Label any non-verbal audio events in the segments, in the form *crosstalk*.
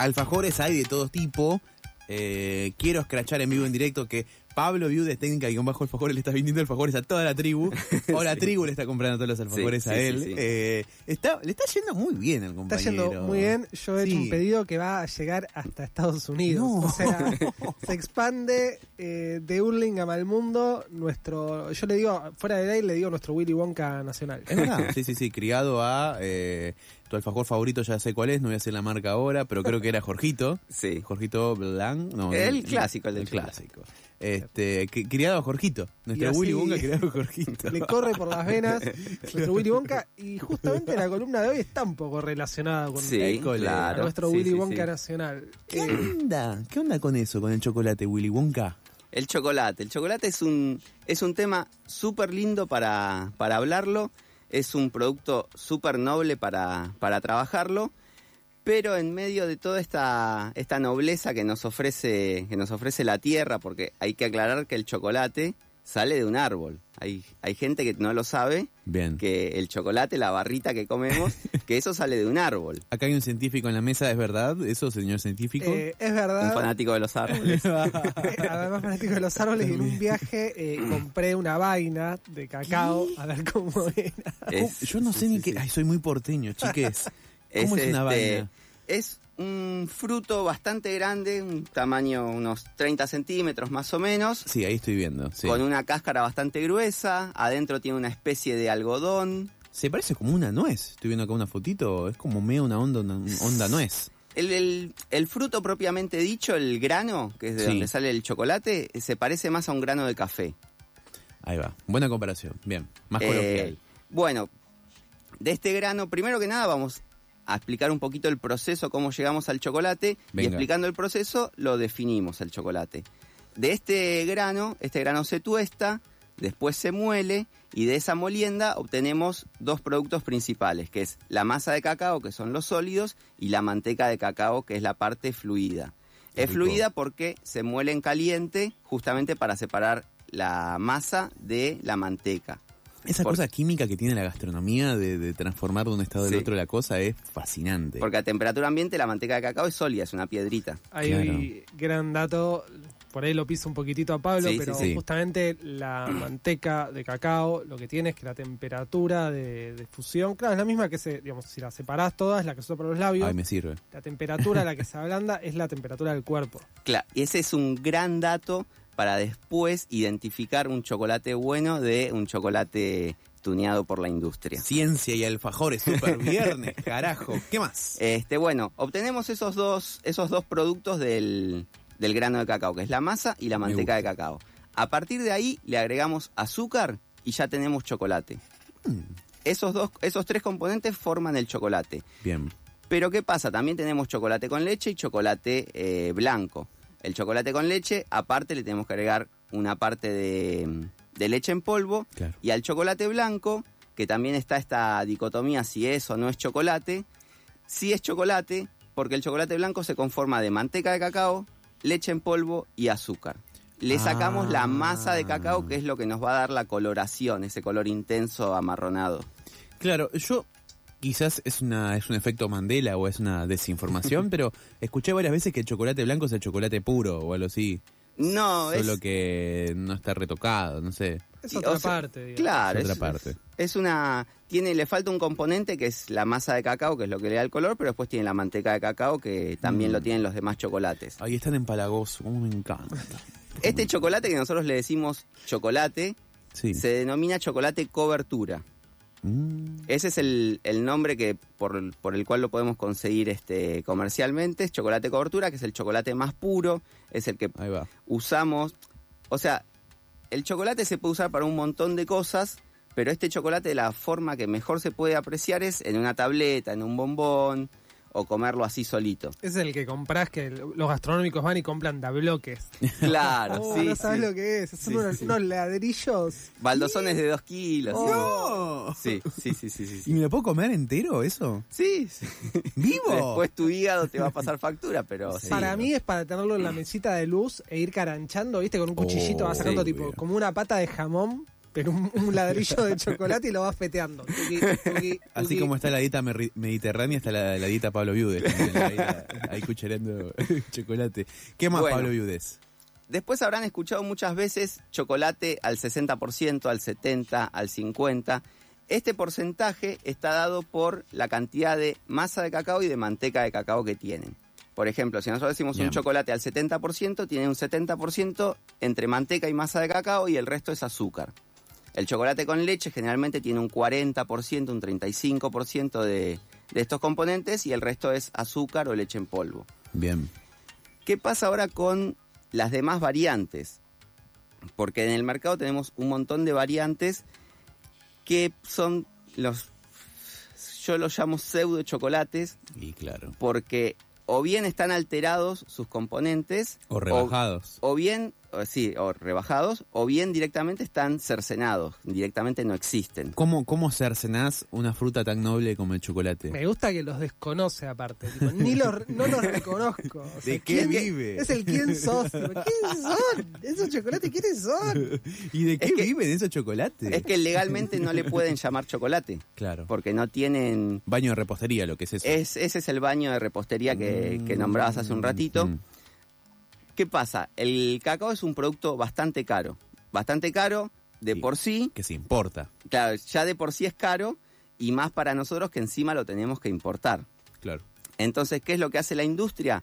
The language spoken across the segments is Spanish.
alfajores hay de todo tipo. Eh, quiero escrachar en vivo en directo que Pablo Viudes Técnica y con bajo alfajores le está vendiendo alfajores a toda la tribu. *laughs* O la tribu le está comprando todos los alfajores Sí, a sí, él. sí, sí. Eh, está, le está yendo muy bien al Está compañero. yendo muy bien. Yo he hecho un pedido que va a llegar hasta Estados Unidos. No. O sea, *laughs* se expande eh, de Hurlingham al mundo. Nuestro, yo le digo, fuera de ahí le digo nuestro Willy Wonka nacional. Es verdad, sí, sí, sí, criado a eh, tu alfajor favorito, ya sé cuál es, no voy a hacer la marca ahora, pero creo que era Jorgito. Sí. Jorgito Blanc, no. El clásico, el del clásico. Este, que- criado a Jorgito. Nuestro Willy Wonka criado a Jorgito. *laughs* Le corre por las venas *laughs* nuestro Willy Wonka. Y justamente la columna de hoy está un poco relacionada con Sí, École. claro. nuestro Sí, Willy sí, Wonka sí. nacional. ¿Qué Eh, onda? ¿Qué onda con eso, con el chocolate, Willy Wonka? El chocolate. El chocolate es un, es un tema súper lindo para, para hablarlo. Es un producto súper noble para, para trabajarlo. Pero en medio de toda esta, esta nobleza que nos, ofrece, que nos ofrece la tierra, porque hay que aclarar que el chocolate sale de un árbol. Hay, hay gente que no lo sabe, Bien. que el chocolate, la barrita que comemos, *laughs* que eso sale de un árbol. Acá hay un científico en la mesa, ¿es verdad? ¿Eso, señor científico? eh, es Un verdad. fanático de los árboles. *laughs* Eh, Además, fanático de los árboles, y en un viaje eh, compré una vaina de cacao a ver cómo era. Es- Yo no sé sí, ni sí, qué. sí. Ay, soy muy porteño, chiques. ¿Cómo es, una este, vaina? Es un fruto bastante grande, un tamaño unos 30 centímetros más o menos, Sí, ahí estoy viendo. sí. con una cáscara bastante gruesa, adentro tiene una especie de algodón. Se parece como una nuez. Estoy viendo acá una fotito. Es como medio una onda, una onda nuez. El, el- el fruto propiamente dicho, el grano, que es de Sí. donde sale el chocolate, se parece más a un grano de café. Ahí va. Buena comparación. Bien. Más Eh, coloquial. bueno, de este grano, primero que nada vamos a explicar un poquito el proceso, cómo llegamos al chocolate, y explicando el proceso lo definimos el chocolate. De este grano, este grano se tuesta, después se muele y de esa molienda obtenemos dos productos principales, que es la masa de cacao, que son los sólidos, y la manteca de cacao, que es la parte fluida. Qué Es rico. fluida porque se muele en caliente justamente para separar la masa de la manteca. Esa por- cosa química que tiene la gastronomía de, de transformar de un estado al Sí. otro la cosa es fascinante. Porque a temperatura ambiente la manteca de cacao es sólida, es una piedrita. Hay Claro. gran dato, por ahí lo piso un poquitito a Pablo, sí, pero sí. justamente la manteca de cacao lo que tiene es que la temperatura de, de fusión, claro, es la misma que se, digamos, si la separás todas, la que se usa para los labios, Ay, me sirve. la temperatura a la que se ablanda es la temperatura del cuerpo. Claro, y ese es un gran dato para después identificar un chocolate bueno de un chocolate tuneado por la industria. Ciencia y alfajores, super viernes, *laughs* carajo. ¿Qué más? Este, bueno, obtenemos esos dos, esos dos productos del, del grano de cacao, que es la masa y la manteca de cacao. A partir de ahí le agregamos azúcar y ya tenemos chocolate. Mm, Esos, dos, esos tres componentes forman el chocolate. Bien. Pero ¿qué pasa? También tenemos chocolate con leche y chocolate eh, blanco. El chocolate con leche, aparte le tenemos que agregar una parte de, de leche en polvo. Claro. Y al chocolate blanco, que también está esta dicotomía si es o no es chocolate, sí es chocolate, porque el chocolate blanco se conforma de manteca de cacao, leche en polvo y azúcar. Le sacamos Ah. la masa de cacao, que es lo que nos va a dar la coloración, ese color intenso amarronado. Claro, yo quizás es una es un efecto Mandela o es una desinformación, *laughs* pero escuché varias veces que el chocolate blanco es el chocolate puro o algo así. No, es... Solo que no está retocado, no sé. Es otra o sea, parte, digamos. Claro, Es otra es, parte. es- es una tiene le falta un componente que es la masa de cacao, que es lo que le da el color, pero después tiene la manteca de cacao que también Mm. lo tienen los demás chocolates. Ahí están empalagosos, como me encanta. Este chocolate que nosotros le decimos chocolate Sí. se denomina chocolate cobertura. Mm, Ese es el, el nombre que por, por el cual lo podemos conseguir este comercialmente, es chocolate cobertura, que es el chocolate más puro, es el que usamos, o sea, el chocolate se puede usar para un montón de cosas, pero este chocolate la forma que mejor se puede apreciar es en una tableta, en un bombón o comerlo así solito. Es el que comprás que los gastronómicos van y compran de bloques. *laughs* Claro, Oh, sí. no sabes sí. lo que es. Son Sí, unos, sí. unos ladrillos. Baldosones de dos kilos. sí. ¡No! Sí, sí, sí, sí, sí. ¿Y me lo puedo comer entero eso? sí, sí. ¿Vivo? Después tu hígado te va a pasar factura, pero sí. Para mí es para tenerlo en la mesita de luz e ir caranchando, ¿viste? Con un cuchillito Oh, vas sacando sí, tipo obvio. como una pata de jamón. Pero un, un ladrillo de chocolate y lo vas feteando. Así como está la dieta mediterránea, está la, la dieta Pablo Viudes. también, ahí, ahí cuchareando *laughs* chocolate. ¿Qué más Bueno. Pablo Viudes? Después habrán escuchado muchas veces chocolate al 60%, al 70%, al 50%. Este porcentaje está dado por la cantidad de masa de cacao y de manteca de cacao que tienen. Por ejemplo, si nosotros decimos Bien. un chocolate al 70%, tiene un 70% entre manteca y masa de cacao y el resto es azúcar. El chocolate con leche generalmente tiene un 40%, un 35% de, de estos componentes y el resto es azúcar o leche en polvo. Bien. ¿Qué pasa ahora con las demás variantes? Porque en el mercado tenemos un montón de variantes que son los, yo los llamo pseudo chocolates, Y claro. porque o bien están alterados sus componentes, O rebajados. o bien, sí, o rebajados, o bien directamente están cercenados, directamente no existen. ¿Cómo, ¿Cómo cercenás una fruta tan noble como el chocolate? Me gusta que los desconoce aparte. tipo, ni los, no los reconozco. O sea, ¿De qué ¿quién- vive? Es el quién sos. tipo, ¿Quiénes son? Esos chocolates, ¿quiénes son? *laughs* ¿Y de qué Es que- viven esos chocolates? Es que legalmente no le pueden llamar chocolate, *laughs* Claro. porque no tienen Baño de repostería, lo que es eso. Es, ese es el baño de repostería que, que nombrabas hace un ratito. Mm. ¿Qué pasa? El cacao es un producto bastante caro. Bastante caro de Sí. por sí. Que se importa. Claro, ya de por sí es caro y más para nosotros que encima lo tenemos que importar. Claro. Entonces, ¿qué es lo que hace la industria?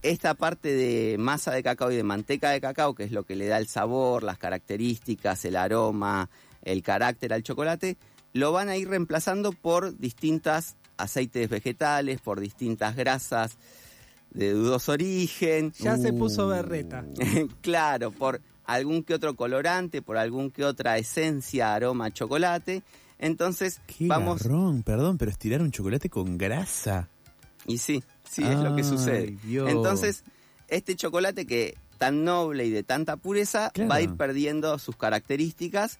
Esta parte de masa de cacao y de manteca de cacao, que es lo que le da el sabor, las características, el aroma, el carácter al chocolate, lo van a ir reemplazando por distintas aceites vegetales, por distintas grasas de dudoso origen. Ya se puso berreta. *laughs* claro, por algún que otro colorante, por algún que otra esencia, aroma a chocolate. Entonces, Qué vamos. garrón, perdón, pero estirar un chocolate con grasa. Y sí, sí, es lo que sucede. Dios. Entonces, este chocolate que tan noble y de tanta pureza Claro. va a ir perdiendo sus características,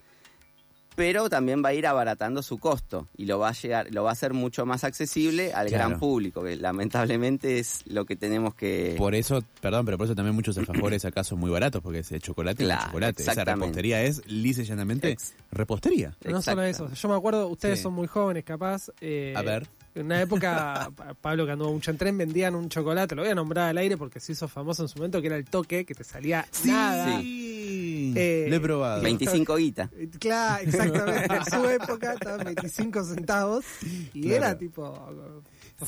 pero también va a ir abaratando su costo y lo va a llegar, lo va a hacer mucho más accesible al Claro. gran público, que lamentablemente es lo que tenemos que Por eso, perdón, pero por eso también muchos alfajores acá son muy baratos, porque ese chocolate es Claro, un chocolate. Esa repostería es, lisa y llanamente, Ex- repostería. No solo eso. Yo me acuerdo, ustedes Sí. son muy jóvenes, capaz. eh, A ver. En una época, *laughs* Pa- Pablo que anduvo mucho en tren, vendían un chocolate, lo voy a nombrar al aire porque se hizo famoso en su momento, que era el toque, que te salía nada. Sí. Eh, Lo he probado. 25 guita. Claro, exactamente. En su *laughs* época estaban 25 centavos y Claro. era tipo.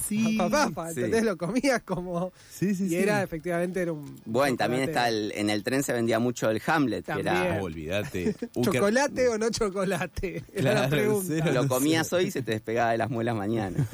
Sí, Papá, sí. ¿entendés? Lo comías como. Sí, sí, y sí. era efectivamente era un. Bueno, también está el, en el tren se vendía mucho el Hamlet, que También. era Oh, olvídate. *laughs* Uh, qué- ¿Chocolate o no chocolate? *laughs* Era la pregunta. cero. lo comías hoy y se te despegaba de las muelas mañana.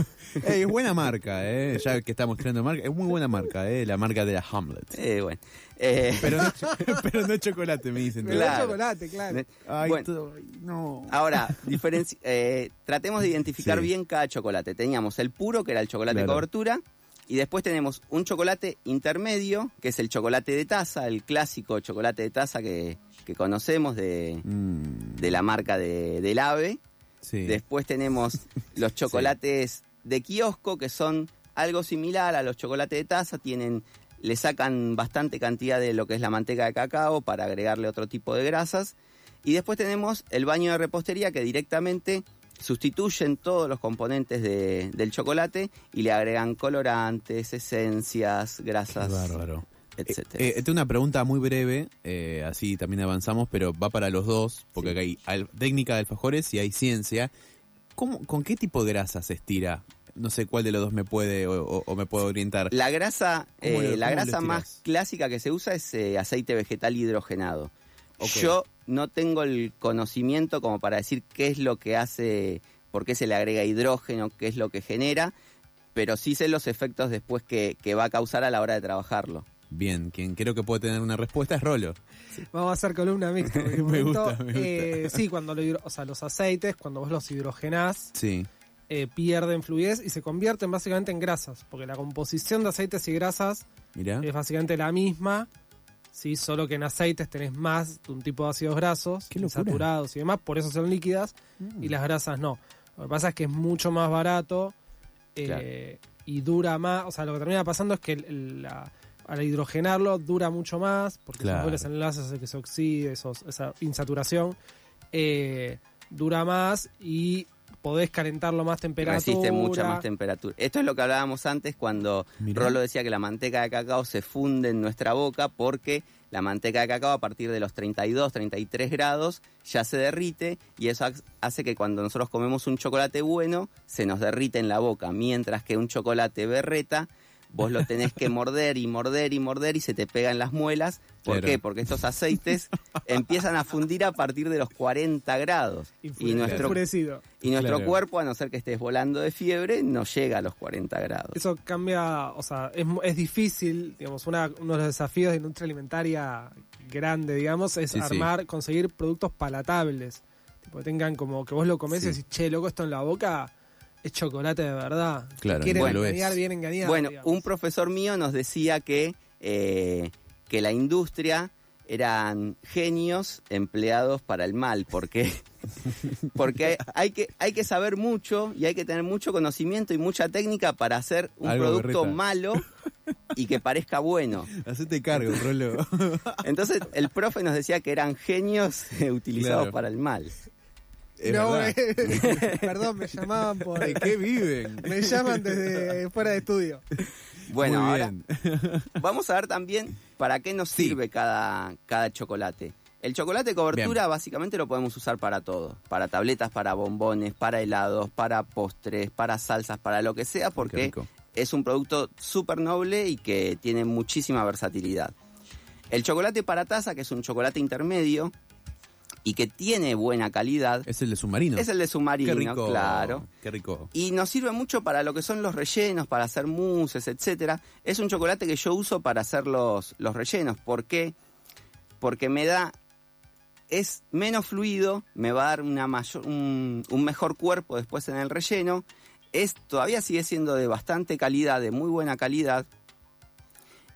Es buena marca, eh. Ya que estamos creando marca, es muy buena marca, eh. La marca de la Hamlet. Eh, bueno. Eh, Pero no, *laughs* *laughs* pero no chocolate, me dicen. Pero Claro. chocolate, claro. Ay, Bueno. todo- no. Ahora, diferenci- *laughs* eh, tratemos de identificar Sí. bien cada chocolate. Teníamos el puro, que era el chocolate Claro. cobertura, y después tenemos un chocolate intermedio, que es el chocolate de taza, el clásico chocolate de taza que, que conocemos de, Mm, de la marca de, del AVE. sí. Después tenemos los chocolates de kiosco, que son algo similar a los chocolates de taza, tienen le sacan bastante cantidad de lo que es la manteca de cacao para agregarle otro tipo de grasas. Y después tenemos el baño de repostería que directamente sustituyen todos los componentes de- del chocolate y le agregan colorantes, esencias, Qué grasas, bárbaro. etcétera. Eh, eh, tengo una pregunta muy breve, eh, así también avanzamos, pero va para los dos, porque Sí. acá hay técnica de alfajores y hay ciencia. ¿Cómo, ¿Con qué tipo de grasa se estira? No sé cuál de los dos me puede o, o- o me puede orientar. La grasa, ¿Cómo eh, lo- la grasa más clásica que se usa es eh, aceite vegetal hidrogenado. Yo no tengo el conocimiento como para decir qué es lo que hace, por qué se le agrega hidrógeno, qué es lo que genera, pero sí sé los efectos después que, que va a causar a la hora de trabajarlo. Bien, quien creo que puede tener una respuesta es Rolo. Vamos a hacer columna mixta. porque *laughs* en un Me momento, gusta, me gusta. eh, sí, cuando lo o sea, los aceites, cuando vos los hidrogenás, Sí. Eh, pierden fluidez y se convierten básicamente en grasas. Porque la composición de aceites y grasas Mirá. es básicamente la misma. Sí, solo que en aceites tenés más de un tipo de ácidos grasos, saturados y demás, por eso son líquidas, Mm. y las grasas no. Lo que pasa es que es mucho más barato eh, y dura más. O sea, lo que termina pasando es que la- al hidrogenarlo dura mucho más, porque Claro. son dobles enlaces que se oxide, esos- esa insaturación. eh, dura más y podés calentarlo más temperatura. Resiste mucha más temperatura. Esto es lo que hablábamos antes cuando Mirá. Rolo decía que la manteca de cacao se funde en nuestra boca porque la manteca de cacao a partir de los 32, 33 grados ya se derrite y eso ha- hace que cuando nosotros comemos un chocolate bueno se nos derrite en la boca, mientras que un chocolate berreta vos lo tenés que morder y morder y morder y se te pega en las muelas. ¿Por Claro. qué? Porque estos aceites empiezan a fundir a partir de los 40 grados. Y nuestro enfurecido. y nuestro Claro. cuerpo, a no ser que estés volando de fiebre, no llega a los 40 grados. Eso cambia, o sea, es, es difícil, digamos, una- uno de los desafíos de industria alimentaria grande, digamos, es Sí, sí. armar, conseguir productos palatables. Tipo, tengan como que vos lo comés Sí. y decís, che, loco, esto en la boca es chocolate de verdad. Claro, Quieren bueno, engañar, bien engañado. bueno, digamos. un profesor mío nos decía que, eh, que la industria eran genios empleados para el mal, porque *laughs* porque hay que hay que saber mucho y hay que tener mucho conocimiento y mucha técnica para hacer un Algo producto berreta. malo y que parezca bueno. *laughs* Hacete cargo, Rolo. Entonces el profe nos decía que eran genios *laughs* utilizados Claro. para el mal. Es no, eh, *laughs* perdón, me llamaban por... ¿De qué viven? Me llaman desde fuera de estudio. Bueno, ahora bien. *laughs* Vamos a ver también para qué nos Sí. sirve cada, cada chocolate. El chocolate cobertura básicamente lo podemos usar para todo. Para tabletas, para bombones, para helados, para postres, para salsas, para lo que sea, porque es un producto súper noble y que tiene muchísima versatilidad. El chocolate para taza, que es un chocolate intermedio y que tiene buena calidad, Es el de submarino. es el de submarino, Qué rico. claro. Qué rico. Y nos sirve mucho para lo que son los rellenos, para hacer mousses, etcétera. Es un chocolate que yo uso para hacer los, los rellenos. ¿Por qué? Porque me da. Es menos fluido, me va a dar una mayor, un, un mejor cuerpo después en el relleno. Es, todavía sigue siendo de bastante calidad, de muy buena calidad.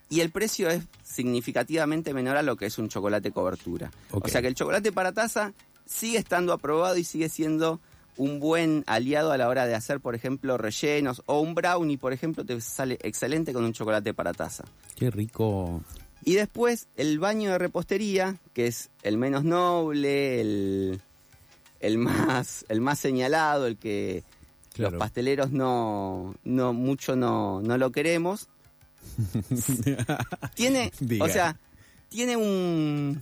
Y el precio es significativamente menor a lo que es un chocolate cobertura. O sea que el chocolate para taza sigue estando aprobado y sigue siendo un buen aliado a la hora de hacer, por ejemplo, rellenos o un brownie, por ejemplo, te sale excelente con un chocolate para taza. Qué rico. Y después el baño de repostería, que es el menos noble, el, el más, el más señalado, el que Claro. los pasteleros no, no mucho no, no lo queremos. *laughs* Tiene, Diga. o sea, tiene un,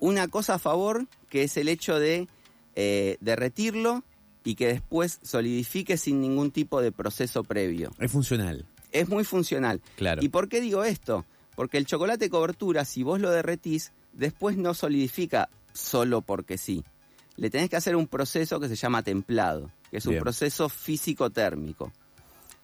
una cosa a favor que es el hecho de eh, derretirlo y que después solidifique sin ningún tipo de proceso previo. Es funcional. Es muy funcional. Claro. ¿Y por qué digo esto? Porque el chocolate cobertura, si vos lo derretís, después no solidifica solo porque sí. Le tenés que hacer un proceso que se llama templado, que es un proceso físico-térmico.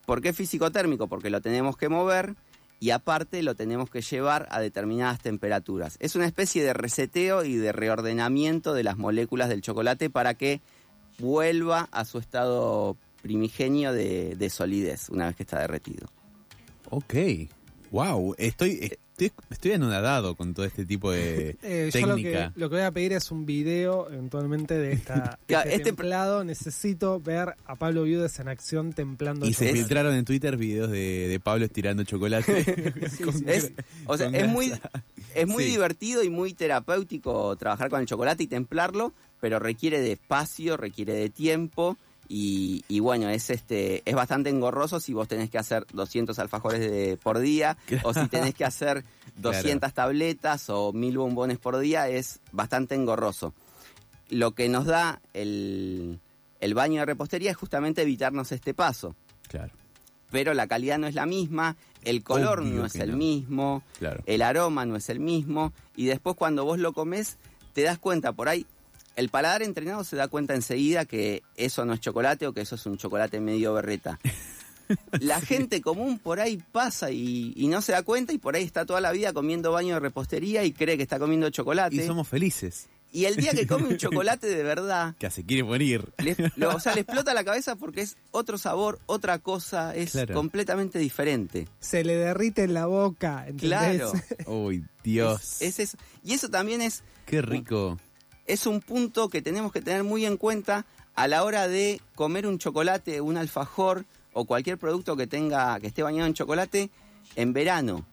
¿Por qué físico-térmico? Porque lo tenemos que mover y aparte lo tenemos que llevar a determinadas temperaturas. Es una especie de reseteo y de reordenamiento de las moléculas del chocolate para que vuelva a su estado primigenio de, de solidez una vez que está derretido. Ok. Wow. Estoy, estoy, estoy anonadado con todo este tipo de *laughs* Eh, yo lo que, técnica. lo que voy a pedir es un video eventualmente de esta *laughs* de este este- templado. Necesito ver a Pablo Viudes en acción templando Y se filtraron en Twitter videos de, de Pablo estirando chocolate. *laughs* Con- Es, o sea, es grasa. muy, es muy Sí. divertido y muy terapéutico trabajar con el chocolate y templarlo, pero requiere de espacio, requiere de tiempo y, y bueno, es este es bastante engorroso si vos tenés que hacer 200 alfajores de- por día o si tenés que hacer *laughs* 200 tabletas o 1000 bombones por día, es bastante engorroso. Lo que nos da el, el baño de repostería es justamente evitarnos este paso. Claro, Pero la calidad no es la misma, el color Obvio no es el no. mismo, claro. el aroma no es el mismo y después cuando vos lo comes te das cuenta por ahí el paladar entrenado se da cuenta enseguida que eso no es chocolate o que eso es un chocolate medio berreta. *laughs* La gente común por ahí pasa y, y no se da cuenta y por ahí está toda la vida comiendo baño de repostería y cree que está comiendo chocolate. Y somos felices. Y el día que come un *laughs* chocolate de verdad, Que se quiere morir. le, lo- o sea, le explota la cabeza porque es otro sabor, otra cosa, es Claro. completamente diferente. Se le derrite en la boca, ¿entendés? Claro. Uy, Dios. Es, es eso. Y eso también es Qué rico. Es un punto que tenemos que tener muy en cuenta a la hora de comer un chocolate, un alfajor o cualquier producto que tenga que esté bañado en chocolate en verano.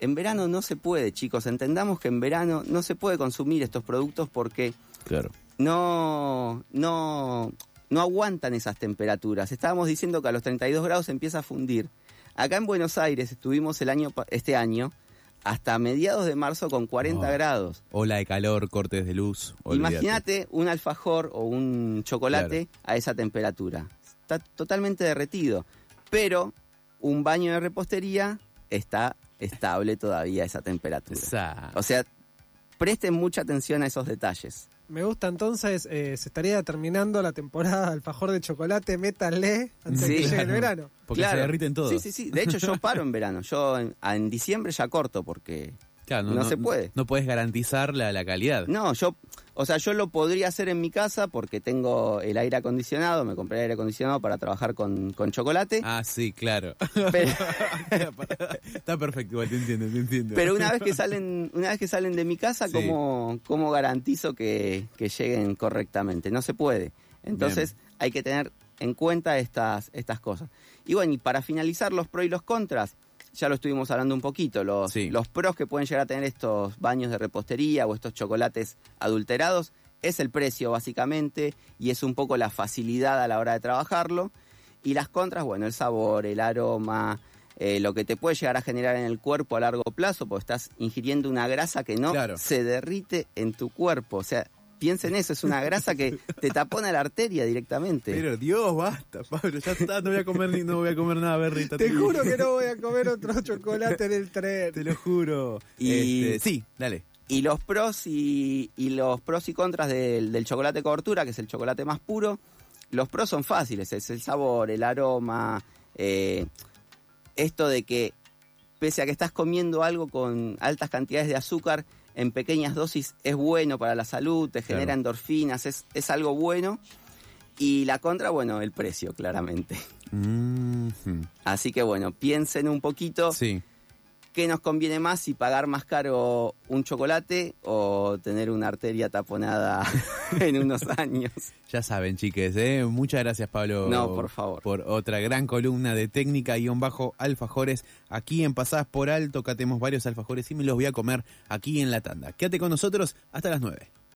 En verano no se puede, chicos. Entendamos que en verano no se puede consumir estos productos porque Claro. no, no, no aguantan esas temperaturas. Estábamos diciendo que a los 32 grados empieza a fundir. Acá en Buenos Aires estuvimos el año, este año hasta mediados de marzo con 40 Oh. grados. Ola de calor, cortes de luz. Imagínate un alfajor o un chocolate a esa temperatura. Está totalmente derretido. Pero un baño de repostería está estable todavía a esa temperatura. Esa- O sea, presten mucha atención a esos detalles. Me gusta entonces, eh, se estaría terminando la temporada de alfajor de chocolate, métanle antes de Sí, que llegue el claro. verano. Porque se derriten todos. Sí, sí, sí. De hecho, yo paro en verano. Yo en, en diciembre ya corto porque... Claro, no se puede. No, puedes garantizar la, la calidad. No, yo... O sea, yo lo podría hacer en mi casa porque tengo el aire acondicionado. Me compré el aire acondicionado para trabajar con, con chocolate. Ah, sí, claro. Pero, *laughs* Está perfecto, igual te entiendo, te entiendo. pero una vez que salen una vez que salen de mi casa, Sí. ¿cómo, cómo garantizo que, que lleguen correctamente? No se puede. Entonces hay que tener en cuenta estas, estas cosas. Y bueno, y para finalizar los pros y los contras, ya lo estuvimos hablando un poquito, los, Sí. los pros que pueden llegar a tener estos baños de repostería o estos chocolates adulterados es el precio básicamente y es un poco la facilidad a la hora de trabajarlo. Y las contras, bueno, el sabor, el aroma, eh, lo que te puede llegar a generar en el cuerpo a largo plazo, porque estás ingiriendo una grasa que no Claro. se derrite en tu cuerpo. O sea, piensa en eso, es una grasa que te tapona la arteria directamente. Pero Dios, basta, Pablo, ya está, no voy a comer ni no voy a comer nada berrita. Te juro que no voy a comer otro chocolate en el tren. Te lo juro. Y- Este, sí, dale. Y los pros y, y los pros y contras del, del chocolate cobertura, que es el chocolate más puro, los pros son fáciles, es el sabor, el aroma, eh, esto de que pese a que estás comiendo algo con altas cantidades de azúcar, en pequeñas dosis es bueno para la salud, te genera Claro. endorfinas, es, es algo bueno. Y la contra, bueno, el precio, claramente. Así que bueno, piensen un poquito Sí. ¿Qué nos conviene más si pagar más caro un chocolate o tener una arteria taponada *laughs* en unos años? Ya saben, chiques, ¿eh? Muchas gracias, Pablo. No, por favor. Por otra gran columna de técnica-alfajores. Aquí en Pasadas por Alto, catemos varios alfajores y me los voy a comer aquí en la tanda. Quédate con nosotros hasta las 9.